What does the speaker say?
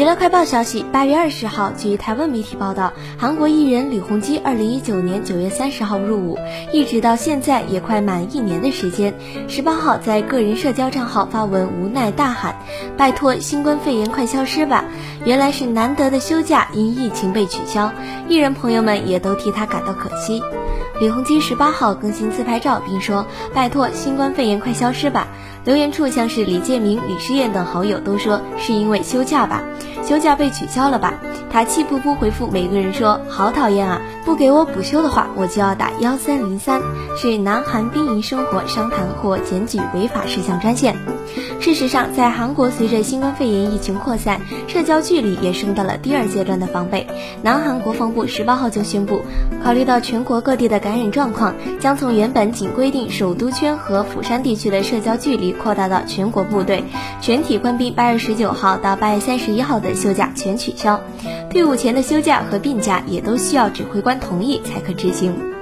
娱乐快报消息：八月二十号，据台湾媒体报道，韩国艺人李弘基二零一九年九月三十号入伍，一直到现在也快满一年的时间。十八号在个人社交账号发文，无奈大喊：“拜托，新冠肺炎快消失吧！”原来是难得的休假因疫情被取消，艺人朋友们也都替他感到可惜。李弘基十八号更新自拍照，并说：“拜托，新冠肺炎快消失吧！”留言处像是李建明、李诗燕等好友都说是因为休假吧，休假被取消了吧？他气扑扑回复每个人说：“好讨厌啊！不给我补休的话，我就要打幺三零三，是南韩兵营生活商谈或检举违法事项专线。”事实上，在韩国，随着新冠肺炎疫情扩散，社交距离也升到了第二阶段的防备。南韩国防部十八号就宣布，考虑到全国各地的感染状况，将从原本仅规定首都圈和釜山地区的社交距离扩大到全国部队，全体官兵八月十九号到八月三十一号的休假全取消，退伍前的休假和病假也都需要指挥官同意才可执行。